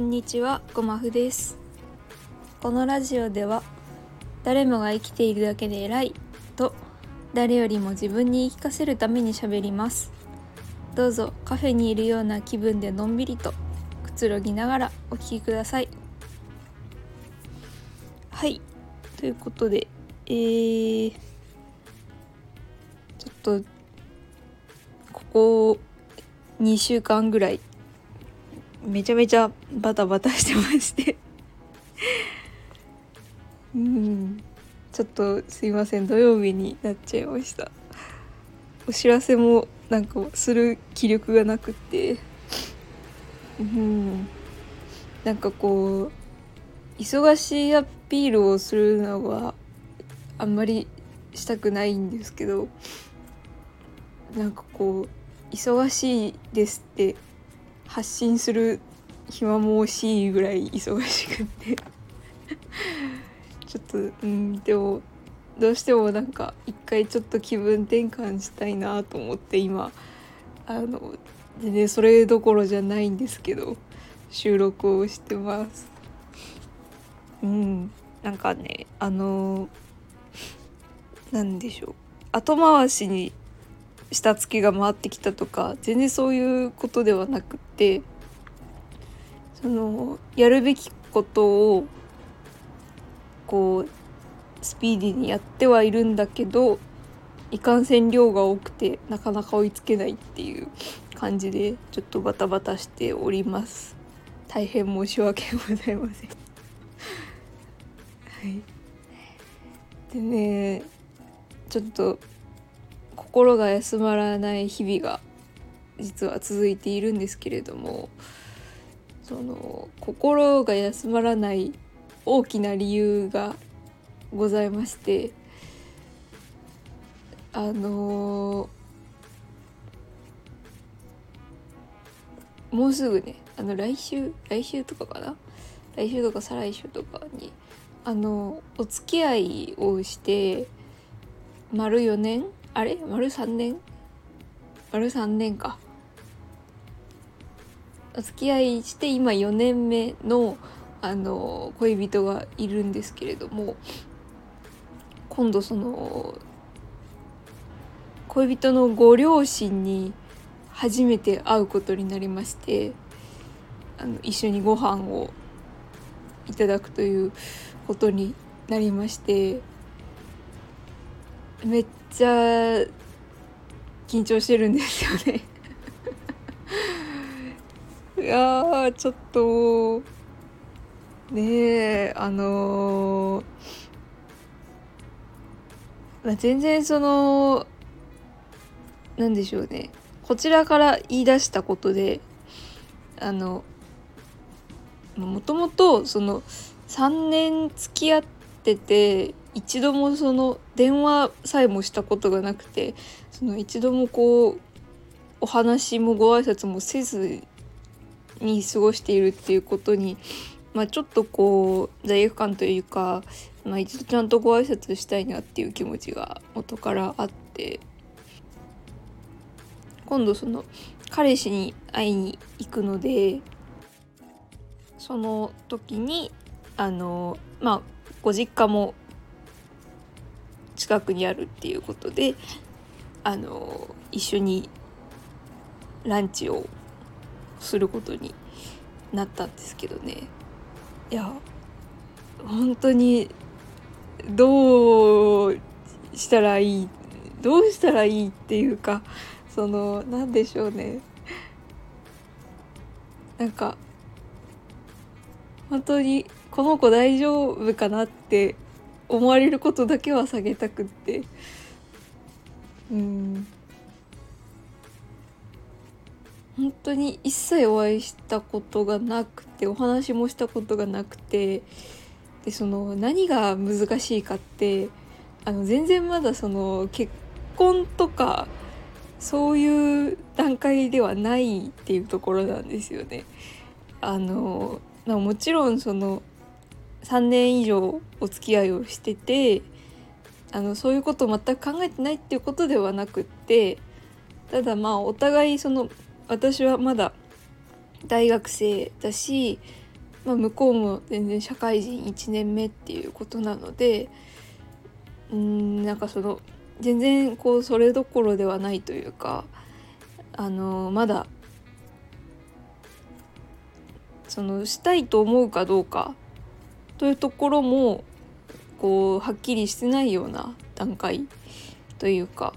んにちは、ごまふです。このラジオでは、誰もが生きているだけで偉いと、誰よりも自分に言い聞かせるために喋ります。どうぞカフェにいるような気分でのんびりとくつろぎながらお聞きください。はい、ということで、えー、ちょっと、ここ2週間ぐらいめちゃめちゃバタバタしてまして。うん。ちょっとすいません。土曜日になっちゃいました。お知らせもなんかする気力がなくって。うん。なんかこう忙しいアピールをするのはあんまりしたくないんですけど。なんかこう忙しいですって発信する暇も惜しいぐらい忙しくって。ちょっとうんでもどうしてもなんか一回ちょっと気分転換したいなと思って今。あの全然それどころじゃないんですけど収録をしてます。うんなんかねあのなんでしょう。後回しに下付けが回ってきたとか全然そういうことではなくってそのやるべきことをこうスピーディーにやってはいるんだけどいかんせん量が多くてなかなか追いつけないっていう感じでちょっとバタバタしております。大変申し訳ございません。はい。でねちょっと心が休まらない日々が実は続いているんですけれどもその心が休まらない大きな理由がございましてあのもうすぐねあの来週来週とかかな？来週とか再来週とかにあのお付き合いをして丸4年あれ？丸3年？丸3年か。お付き合いして今4年目のあの恋人がいるんですけれども今度その恋人のご両親に初めて会うことになりましてあの一緒にご飯をいただくということになりましてめっちゃ緊張してるんですよね。いやーちょっとねえあのーまあ、全然そのなんでしょうね。こちらから言い出したことであのもともとその3年付き合ってて一度もその電話さえもしたことがなくてその一度もこうお話もご挨拶もせずに過ごしているっていうことに、まあ、ちょっとこう罪悪感というか、まあ、一度ちゃんとご挨拶したいなっていう気持ちが元からあって今度その彼氏に会いに行くのでその時にあのまあご実家も近くにあるっていうことであの一緒にランチをすることになったんですけどね。いや本当にどうしたらいいどうしたらいいっていうかその何でしょうね。なんか本当にこの子大丈夫かなって思われることだけは下げたくってうん本当に一切お会いしたことがなくてお話もしたことがなくてでその何が難しいかってあの全然まだその結婚とかそういう段階ではないっていうところなんですよね。あのもちろんその3年以上お付き合いをしててあのそういうことを全く考えてないっていうことではなくってただまあお互いその私はまだ大学生だしまあ、向こうも全然社会人1年目っていうことなのでうんなんかその全然こうそれどころではないというかあのまだそのしたいと思うかどうかというところもこうはっきりしてないような段階というか、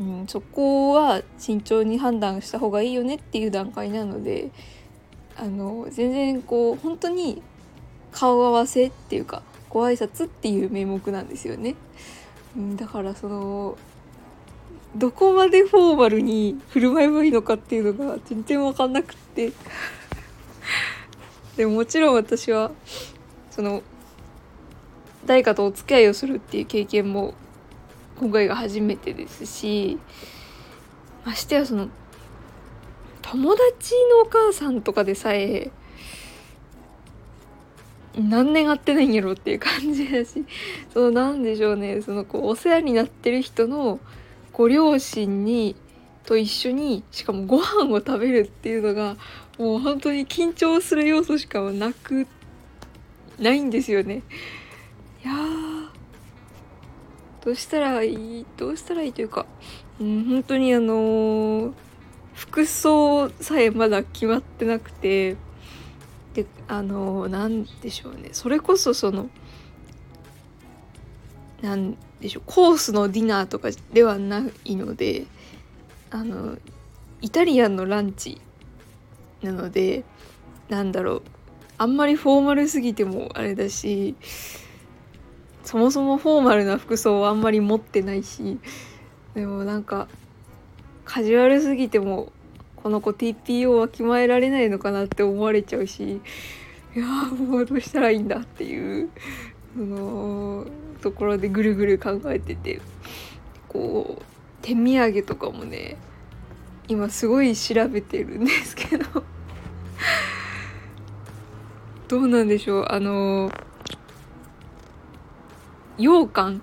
うん、そこは慎重に判断した方がいいよねっていう段階なのであの全然こう本当に顔合わせっていうかご挨拶っていう名目なんですよね。うん、だからそのどこまでフォーマルに振る舞えばいいのかっていうのが全然分かんなくってでももちろん私はその誰かとお付き合いをするっていう経験も今回が初めてですしましてやその友達のお母さんとかでさえ何年会ってないんやろっていう感じだしそのなんでしょうね。そのこうお世話になってる人のご両親にと一緒にしかもご飯を食べるっていうのがもう本当に緊張する要素しかなくないんですよね。いやどうしたらいい？どうしたらいいというか、うん、本当にあのー、服装さえまだ決まってなくてであの何でしょうね。それこそそのなんでしょうコースのディナーとかではないのであのイタリアンのランチなのでなんだろう。あんまりフォーマルすぎてもあれだしそもそもフォーマルな服装はあんまり持ってないしでもなんかカジュアルすぎてもこの子 TPO は決まえられないのかなって思われちゃうしいやもうどうしたらいいんだっていうそのところでぐるぐる考えててこう手土産とかもね今すごい調べてるんですけどどうなんでしょう？あの羊羹？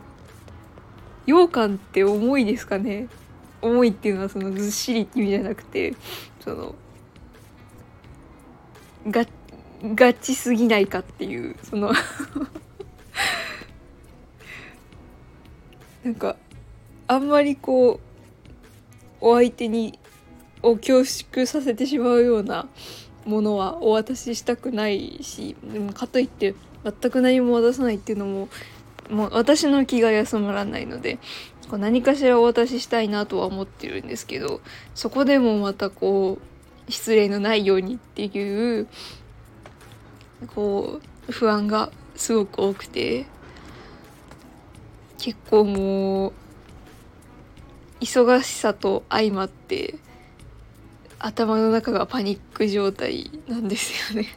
羊羹って重いですかね？重いっていうのはそのずっしりっていう意味じゃなくてそのがガチすぎないかっていうその なんかあんまりこうお相手にを恐縮させてしまうようなものはお渡ししたくないしでもかといって全く何も渡さないっていうのももう私の気が休まらないのでこう何かしらお渡ししたいなとは思ってるんですけどそこでもまたこう失礼のないようにっていうこう不安がすごく多くて結構もう忙しさと相まって頭の中がパニック状態なんですよね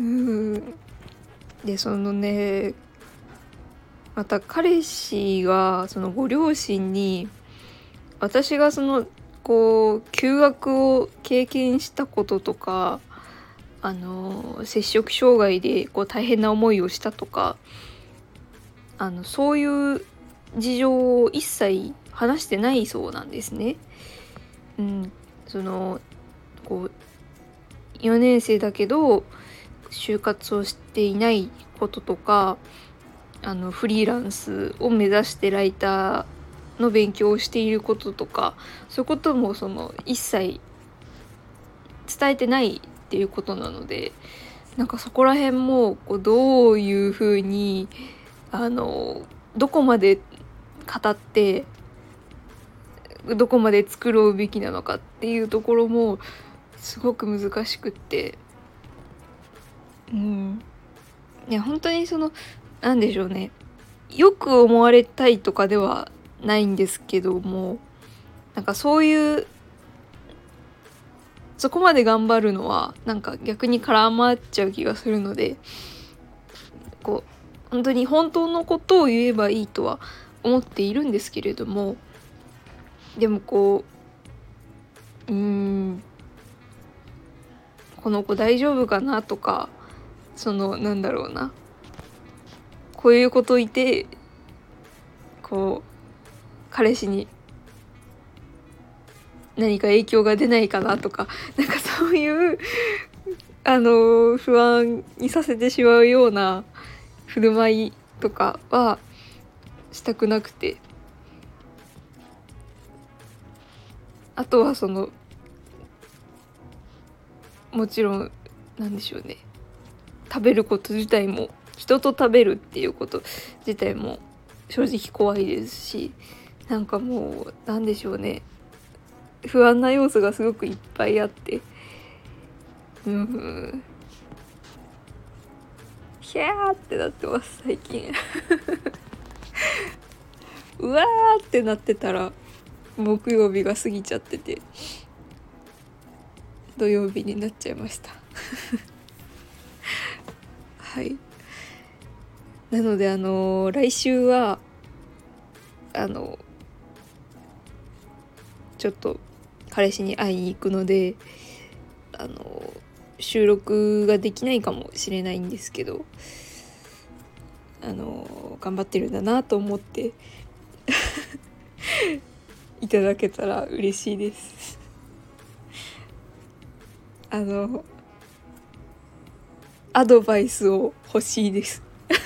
うんでそのねまた彼氏がそのご両親に私がそのこう休学を経験したこととかあの摂食障害でこう大変な思いをしたとかあのそういう事情を一切話してないそうなんですね。うん、そのこう4年生だけど就活をしていないこととかあのフリーランスを目指してライターの勉強をしていることとかそういうこともその一切伝えてないっていうことなのでなんかそこら辺もこうどういうふうにあのどこまで語ってどこまで作ろうべきなのかっていうところもすごく難しくって。うん。いや本当にその何でしょうね。よく思われたいとかではないんですけどもなんかそういうそこまで頑張るのはなんか逆に絡まっちゃう気がするのでこう本当に本当のことを言えばいいとは思っているんですけれどもでもこううんこの子大丈夫かなとかそのなんだろうな。こういうこといてこう彼氏に何か影響が出ないかなとかなんかそういうあの不安にさせてしまうような振る舞いとかはしたくなくて。あとはそのもちろんなんでしょうね。食べること自体も人と食べるっていうこと自体も正直怖いですしなんかもうなんでしょうね。不安な要素がすごくいっぱいあって。うん。ヒャーってなってます最近。うわーってなってたら木曜日が過ぎちゃってて土曜日になっちゃいました。はい。なのであの来週はあのちょっと彼氏に会いに行くのであの収録ができないかもしれないんですけどあの頑張ってるんだなと思って。いただけたら嬉しいです。あのアドバイスを欲しいです。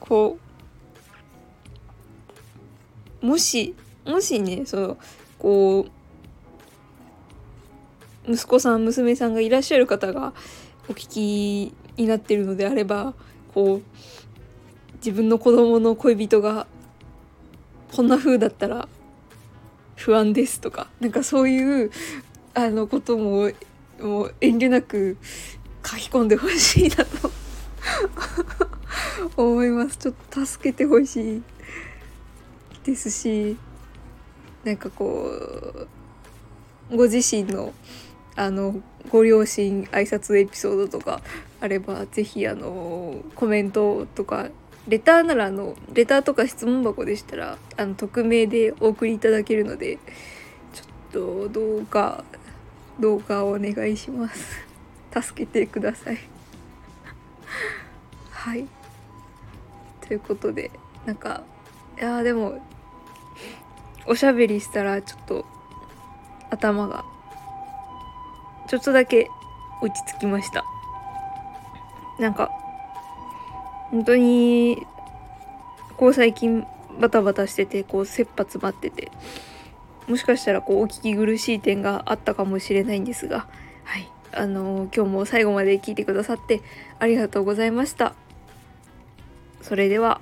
こうもしもしねそのこう息子さん娘さんがいらっしゃる方がお聞きになってるのであればこう自分の子供の恋人がこんな風だったら不安ですとかなんかそういうあのことももう遠慮なく書き込んでほしいなと 思います。ちょっと助けてほしいですしなんかこうご自身のあのご両親挨拶エピソードとかあれば是非あのコメントとかレターならあのレターとか質問箱でしたらあの匿名でお送りいただけるのでちょっとどうかどうかお願いします。助けてください。はい。ということでなんかいやでもおしゃべりしたらちょっと頭がちょっとだけ落ち着きました。なんか本当にこう最近バタバタしててこう切羽詰まっててもしかしたらこうお聞き苦しい点があったかもしれないんですがはい。あの今日も最後まで聞いてくださってありがとうございました。それでは。